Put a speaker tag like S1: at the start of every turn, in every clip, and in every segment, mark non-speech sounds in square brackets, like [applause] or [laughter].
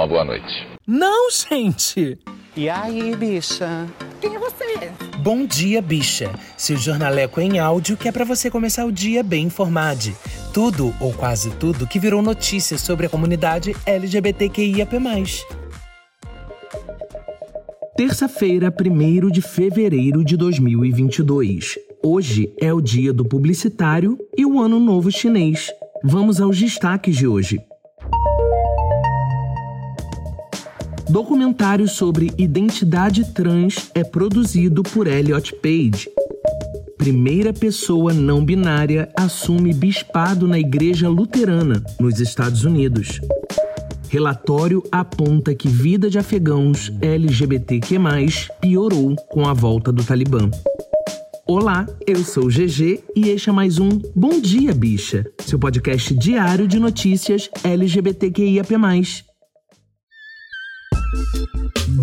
S1: uma boa noite.
S2: Não, gente!
S3: E aí, bicha?
S4: Quem é você?
S2: Bom dia, bicha. Seu jornaleco em áudio que é para você começar o dia bem informado. Tudo, ou quase tudo, que virou notícia sobre a comunidade LGBTQIAP+. Terça-feira, 1 de fevereiro de 2022. Hoje é o dia do publicitário e o Ano Novo Chinês. Vamos aos destaques de hoje. Documentário sobre identidade trans é produzido por Elliot Page. Primeira pessoa não binária assume bispado na Igreja Luterana, nos Estados Unidos. Relatório aponta que vida de afegãos LGBTQ+, piorou com a volta do Talibã. Olá, eu sou GG e este é mais um Bom Dia Bicha, seu podcast diário de notícias LGBTQIAP+.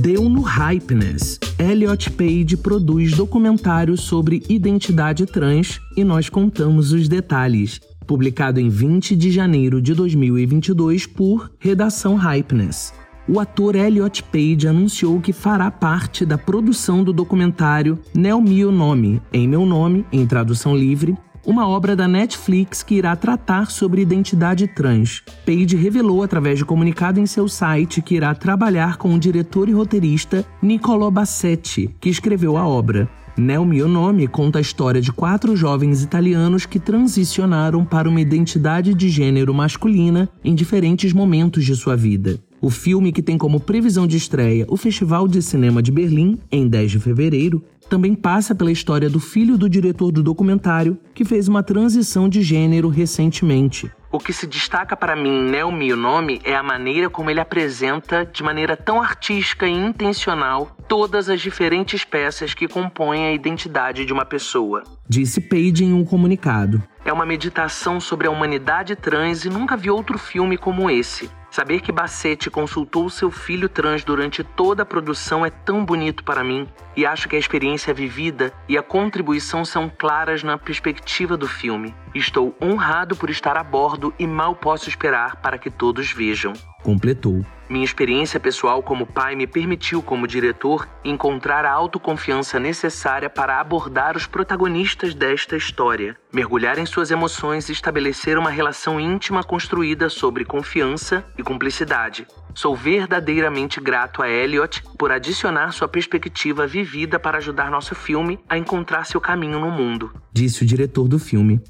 S2: Deu no Hypeness. Elliot Page produz documentário sobre identidade trans e nós contamos os detalhes. Publicado em 20 de janeiro de 2022 por Redação Hypeness. O ator Elliot Page anunciou que fará parte da produção do documentário Nel Mio Nome, em meu nome, em tradução livre, uma obra da Netflix que irá tratar sobre identidade trans. Page revelou através de comunicado em seu site que irá trabalhar com o diretor e roteirista Niccolò Bassetti, que escreveu a obra. Nel Mio Nome conta a história de quatro jovens italianos que transicionaram para uma identidade de gênero masculina em diferentes momentos de sua vida. O filme, que tem como previsão de estreia o Festival de Cinema de Berlim, em 10 de fevereiro, também passa pela história do filho do diretor do documentário, que fez uma transição de gênero recentemente. O que se destaca para mim em Neo Mio Nome é a maneira como ele apresenta, de maneira tão artística e intencional, todas as diferentes peças que compõem a identidade de uma pessoa. Disse Page em um comunicado. É uma meditação sobre a humanidade trans e nunca vi outro filme como esse. Saber que Bassetti consultou seu filho trans durante toda a produção é tão bonito para mim e acho que a experiência vivida e a contribuição são claras na perspectiva do filme. Estou honrado por estar a bordo e mal posso esperar para que todos vejam. Completou. Minha experiência pessoal como pai me permitiu, como diretor, encontrar a autoconfiança necessária para abordar os protagonistas desta história, mergulhar em suas emoções e estabelecer uma relação íntima construída sobre confiança e cumplicidade. Sou verdadeiramente grato a Elliot por adicionar sua perspectiva vivida para ajudar nosso filme a encontrar seu caminho no mundo, disse o diretor do filme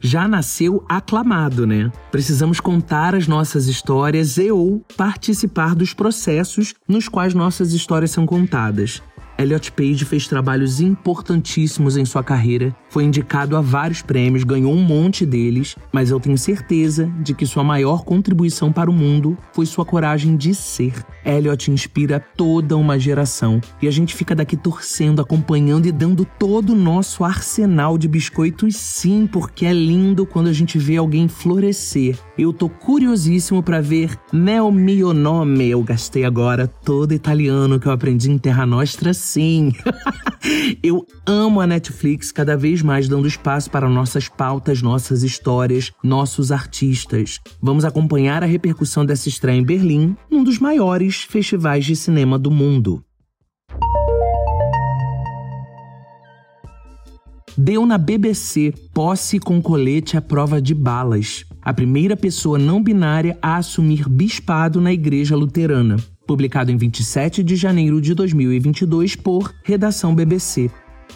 S2: já nasceu aclamado, né? Precisamos contar as nossas histórias e ou participar dos processos nos quais nossas histórias são contadas. Elliot Page fez trabalhos importantíssimos em sua carreira, foi indicado a vários prêmios, ganhou um monte deles, mas eu tenho certeza de que sua maior contribuição para o mundo foi sua coragem de ser. Elliot inspira toda uma geração e a gente fica daqui torcendo, acompanhando e dando todo o nosso arsenal de biscoitos, sim, porque é lindo quando a gente vê alguém florescer. Eu tô curiosíssimo para ver Nel Mio Nome, eu gastei agora todo italiano que eu aprendi em Terra Nostra sim. [laughs] Eu amo a Netflix cada vez mais dando espaço para nossas pautas, nossas histórias, nossos artistas. Vamos acompanhar a repercussão dessa estreia em Berlim, um dos maiores festivais de cinema do mundo. Deu na BBC posse com colete à prova de balas. A primeira pessoa não binária a assumir bispado na igreja luterana publicado em 27 de janeiro de 2022 por Redação BBC.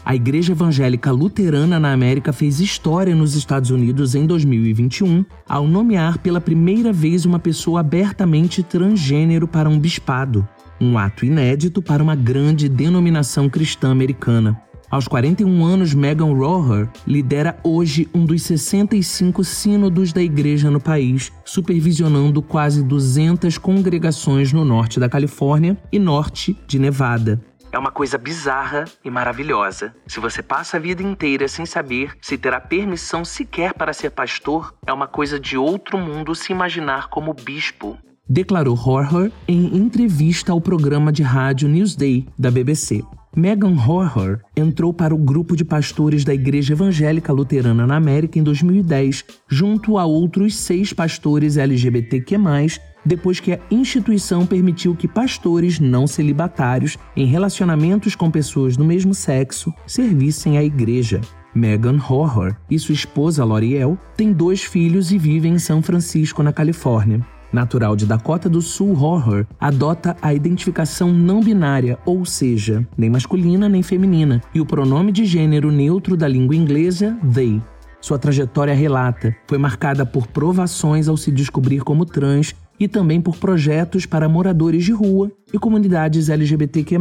S2: A Igreja Evangélica Luterana na América fez história nos Estados Unidos em 2021 ao nomear pela primeira vez uma pessoa abertamente transgênero para um bispado, um ato inédito para uma grande denominação cristã americana. Aos 41 anos, Megan Roher lidera hoje um dos 65 sínodos da igreja no país, supervisionando quase 200 congregações no norte da Califórnia e norte de Nevada. É uma coisa bizarra e maravilhosa. Se você passa a vida inteira sem saber se terá permissão sequer para ser pastor, é uma coisa de outro mundo se imaginar como bispo. Declarou Horror em entrevista ao programa de rádio Newsday da BBC. Megan Horror entrou para o grupo de pastores da Igreja Evangélica Luterana na América em 2010, junto a outros seis pastores LGBTQ+, depois que a instituição permitiu que pastores não celibatários em relacionamentos com pessoas do mesmo sexo servissem à igreja. Megan Horror e sua esposa L'Oreal têm dois filhos e vivem em São Francisco, na Califórnia. Natural de Dakota do Sul, Horror adota a identificação não binária, ou seja, nem masculina nem feminina, e o pronome de gênero neutro da língua inglesa, they. Sua trajetória relata foi marcada por provações ao se descobrir como trans e também por projetos para moradores de rua e comunidades LGBTQ+.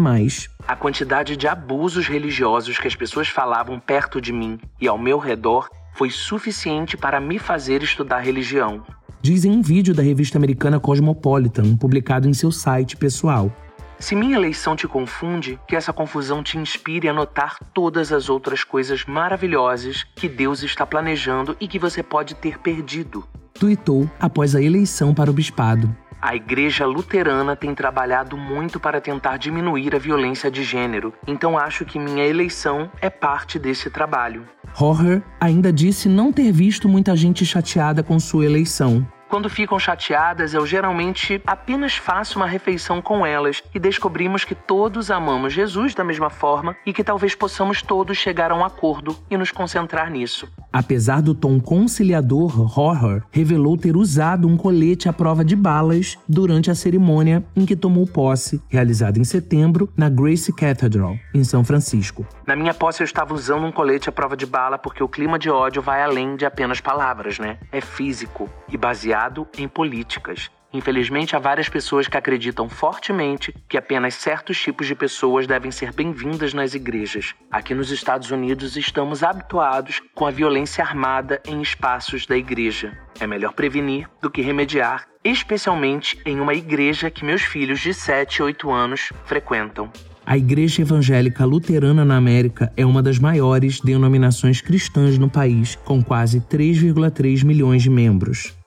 S2: A quantidade de abusos religiosos que as pessoas falavam perto de mim e ao meu redor foi suficiente para me fazer estudar religião. Diz em um vídeo da revista americana Cosmopolitan, publicado em seu site pessoal. Se minha eleição te confunde, que essa confusão te inspire a notar todas as outras coisas maravilhosas que Deus está planejando e que você pode ter perdido. Tuitou após a eleição para o bispado. A Igreja Luterana tem trabalhado muito para tentar diminuir a violência de gênero, então acho que minha eleição é parte desse trabalho. Horror ainda disse não ter visto muita gente chateada com sua eleição, quando ficam chateadas, eu geralmente apenas faço uma refeição com elas e descobrimos que todos amamos Jesus da mesma forma e que talvez possamos todos chegar a um acordo e nos concentrar nisso. Apesar do tom conciliador, Horror revelou ter usado um colete à prova de balas durante a cerimônia em que tomou posse, realizada em setembro na Grace Cathedral, em São Francisco. Na minha posse eu estava usando um colete à prova de bala porque o clima de ódio vai além de apenas palavras, né? É físico e baseado baseado em políticas. Infelizmente, há várias pessoas que acreditam fortemente que apenas certos tipos de pessoas devem ser bem-vindas nas igrejas. Aqui nos Estados Unidos, estamos habituados com a violência armada em espaços da igreja. É melhor prevenir do que remediar, especialmente em uma igreja que meus filhos de 7 e 8 anos frequentam. A Igreja Evangélica Luterana na América é uma das maiores denominações cristãs no país, com quase 3,3 milhões de membros.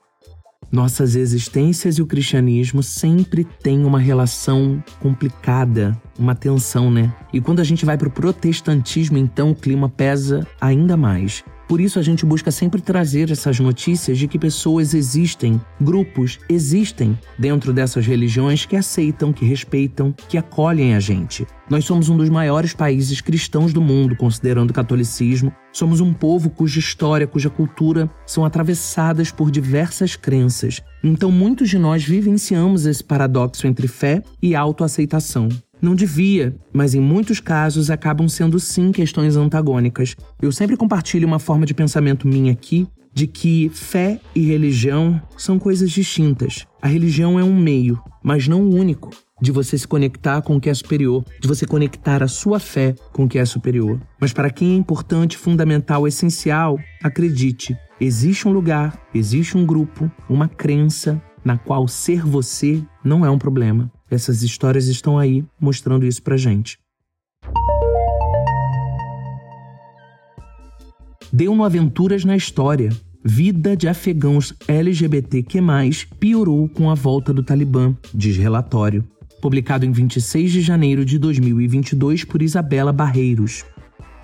S2: Nossas existências e o cristianismo sempre têm uma relação complicada, uma tensão, né? E quando a gente vai para o protestantismo, então o clima pesa ainda mais. Por isso a gente busca sempre trazer essas notícias de que pessoas existem, grupos existem dentro dessas religiões que aceitam, que respeitam, que acolhem a gente. Nós somos um dos maiores países cristãos do mundo, considerando o catolicismo. Somos um povo cuja história, cuja cultura são atravessadas por diversas crenças. Então muitos de nós vivenciamos esse paradoxo entre fé e autoaceitação. Não devia, mas em muitos casos acabam sendo sim questões antagônicas. Eu sempre compartilho uma forma de pensamento minha aqui de que fé e religião são coisas distintas. A religião é um meio, mas não o único, de você se conectar com o que é superior, de você conectar a sua fé com o que é superior. Mas para quem é importante, fundamental, essencial, acredite, existe um lugar, existe um grupo, uma crença na qual ser você não é um problema. Essas histórias estão aí mostrando isso pra gente. Deu no Aventuras na História. Vida de afegãos LGBTQ+, piorou com a volta do Talibã, diz relatório. Publicado em 26 de janeiro de 2022 por Isabela Barreiros.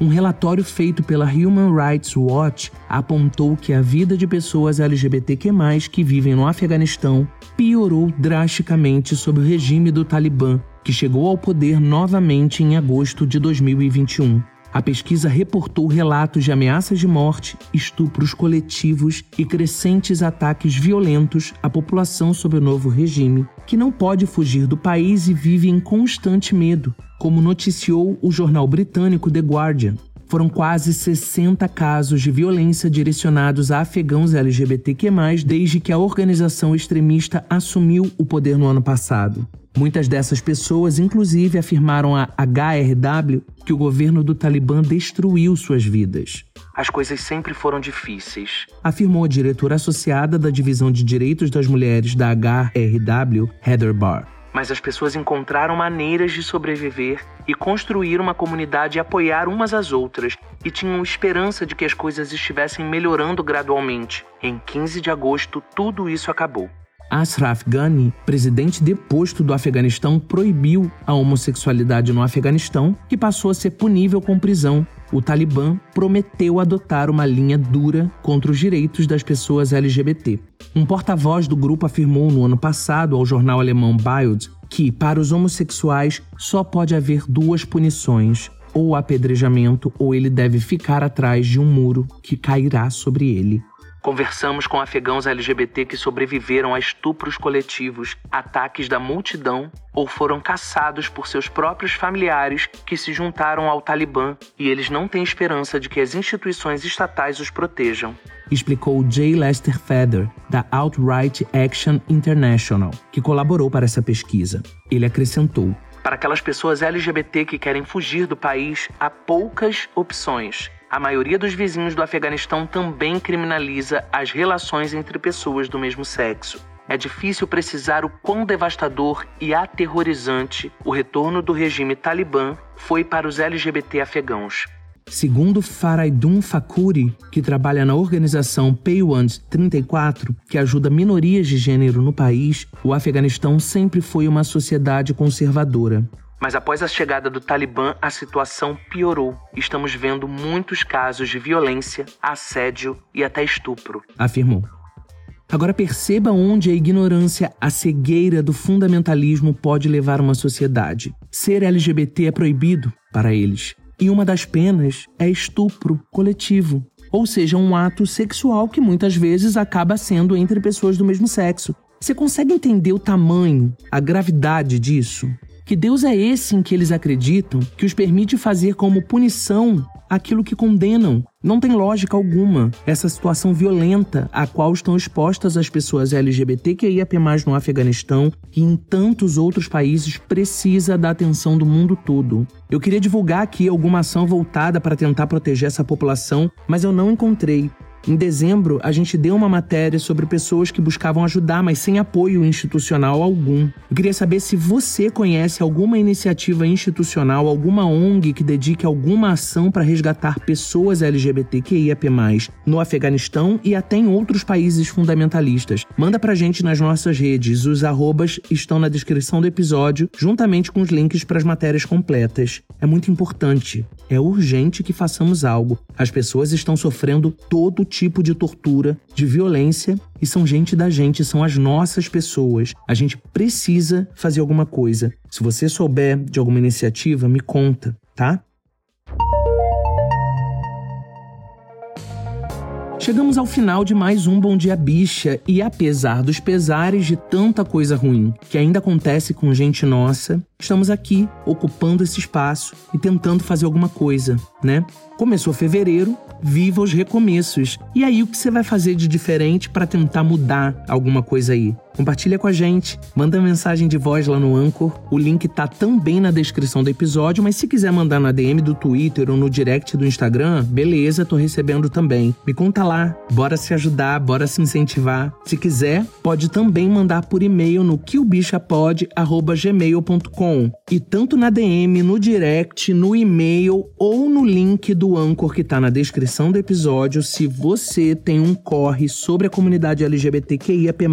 S2: Um relatório feito pela Human Rights Watch apontou que a vida de pessoas LGBTQ+, que vivem no Afeganistão, piorou drasticamente sob o regime do Talibã, que chegou ao poder novamente em agosto de 2021. A pesquisa reportou relatos de ameaças de morte, estupros coletivos e crescentes ataques violentos à população sob o novo regime, que não pode fugir do país e vive em constante medo, como noticiou o jornal britânico The Guardian. Foram quase 60 casos de violência direcionados a afegãos LGBTQ+, desde que a organização extremista assumiu o poder no ano passado. Muitas dessas pessoas, inclusive, afirmaram à HRW que o governo do Talibã destruiu suas vidas. As coisas sempre foram difíceis, afirmou a diretora associada da Divisão de Direitos das Mulheres da HRW, Heather Barr mas as pessoas encontraram maneiras de sobreviver e construir uma comunidade e apoiar umas às outras, e tinham esperança de que as coisas estivessem melhorando gradualmente. Em 15 de agosto, tudo isso acabou. Ashraf Ghani, presidente deposto do Afeganistão, proibiu a homossexualidade no Afeganistão, que passou a ser punível com prisão, o Talibã prometeu adotar uma linha dura contra os direitos das pessoas LGBT. Um porta-voz do grupo afirmou no ano passado ao jornal alemão Bild que, para os homossexuais, só pode haver duas punições: ou apedrejamento, ou ele deve ficar atrás de um muro que cairá sobre ele. Conversamos com afegãos LGBT que sobreviveram a estupros coletivos, ataques da multidão ou foram caçados por seus próprios familiares que se juntaram ao Talibã e eles não têm esperança de que as instituições estatais os protejam. Explicou J. Lester Feather, da Outright Action International, que colaborou para essa pesquisa. Ele acrescentou: Para aquelas pessoas LGBT que querem fugir do país, há poucas opções a maioria dos vizinhos do Afeganistão também criminaliza as relações entre pessoas do mesmo sexo. É difícil precisar o quão devastador e aterrorizante o retorno do regime talibã foi para os LGBT afegãos. Segundo Faraidun Fakuri, que trabalha na organização Paywand 34, que ajuda minorias de gênero no país, o Afeganistão sempre foi uma sociedade conservadora. Mas após a chegada do Talibã, a situação piorou. Estamos vendo muitos casos de violência, assédio e até estupro. Afirmou. Agora perceba onde a ignorância, a cegueira do fundamentalismo pode levar uma sociedade. Ser LGBT é proibido para eles. E uma das penas é estupro coletivo. Ou seja, um ato sexual que muitas vezes acaba sendo entre pessoas do mesmo sexo. Você consegue entender o tamanho, a gravidade disso? Que Deus é esse em que eles acreditam que os permite fazer como punição aquilo que condenam. Não tem lógica alguma essa situação violenta a qual estão expostas as pessoas LGBTQIAP+, no Afeganistão e em tantos outros países precisa da atenção do mundo todo. Eu queria divulgar aqui alguma ação voltada para tentar proteger essa população, mas eu não encontrei. Em dezembro, a gente deu uma matéria sobre pessoas que buscavam ajudar, mas sem apoio institucional algum. Eu queria saber se você conhece alguma iniciativa institucional, alguma ONG que dedique alguma ação para resgatar pessoas LGBTQIAP+, no Afeganistão e até em outros países fundamentalistas. Manda pra gente nas nossas redes. Os arrobas estão na descrição do episódio, juntamente com os links para as matérias completas. É muito importante. É urgente que façamos algo. As pessoas estão sofrendo todo tipo de tortura, de violência e são gente da gente, são as nossas pessoas. A gente precisa fazer alguma coisa. Se você souber de alguma iniciativa, me conta, tá? Chegamos ao final de mais um Bom Dia Bicha e apesar dos pesares de tanta coisa ruim que ainda acontece com gente nossa, estamos aqui ocupando esse espaço e tentando fazer alguma coisa, né? Começou fevereiro, viva os recomeços. E aí o que você vai fazer de diferente para tentar mudar alguma coisa aí? Compartilha com a gente, manda mensagem de voz lá no Anchor. O link tá também na descrição do episódio, mas se quiser mandar na DM do Twitter ou no direct do Instagram, beleza, tô recebendo também. Me conta lá, bora se ajudar, bora se incentivar. Se quiser, pode também mandar por e-mail no quilbichapod@gmail.com. E tanto na DM, no direct, no e-mail ou no link do Anchor que tá na descrição do episódio, se você tem um corre sobre a comunidade LGBTQIAP+,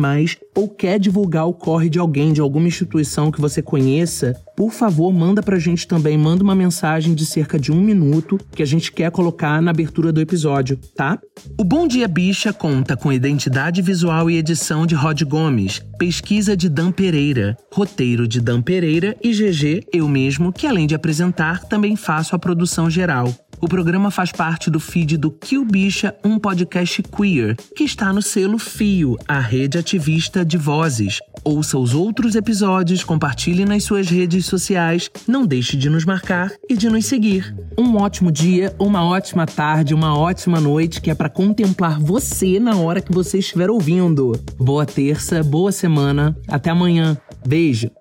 S2: ou quer divulgar o corre de alguém, de alguma instituição que você conheça, por favor, manda pra gente também, manda uma mensagem de cerca de um minuto que a gente quer colocar na abertura do episódio, tá? O Bom Dia Bicha conta com identidade visual e edição de Rod Gomes, pesquisa de Dan Pereira, roteiro de Dan Pereira e GG, eu mesmo, que além de apresentar, também faço a produção geral. O programa faz parte do feed do Kill Bicha, um podcast queer, que está no selo Fio, a rede ativista de vozes. Ouça os outros episódios, compartilhe nas suas redes sociais, não deixe de nos marcar e de nos seguir. Um ótimo dia, uma ótima tarde, uma ótima noite que é para contemplar você na hora que você estiver ouvindo. Boa terça, boa semana, até amanhã. Beijo.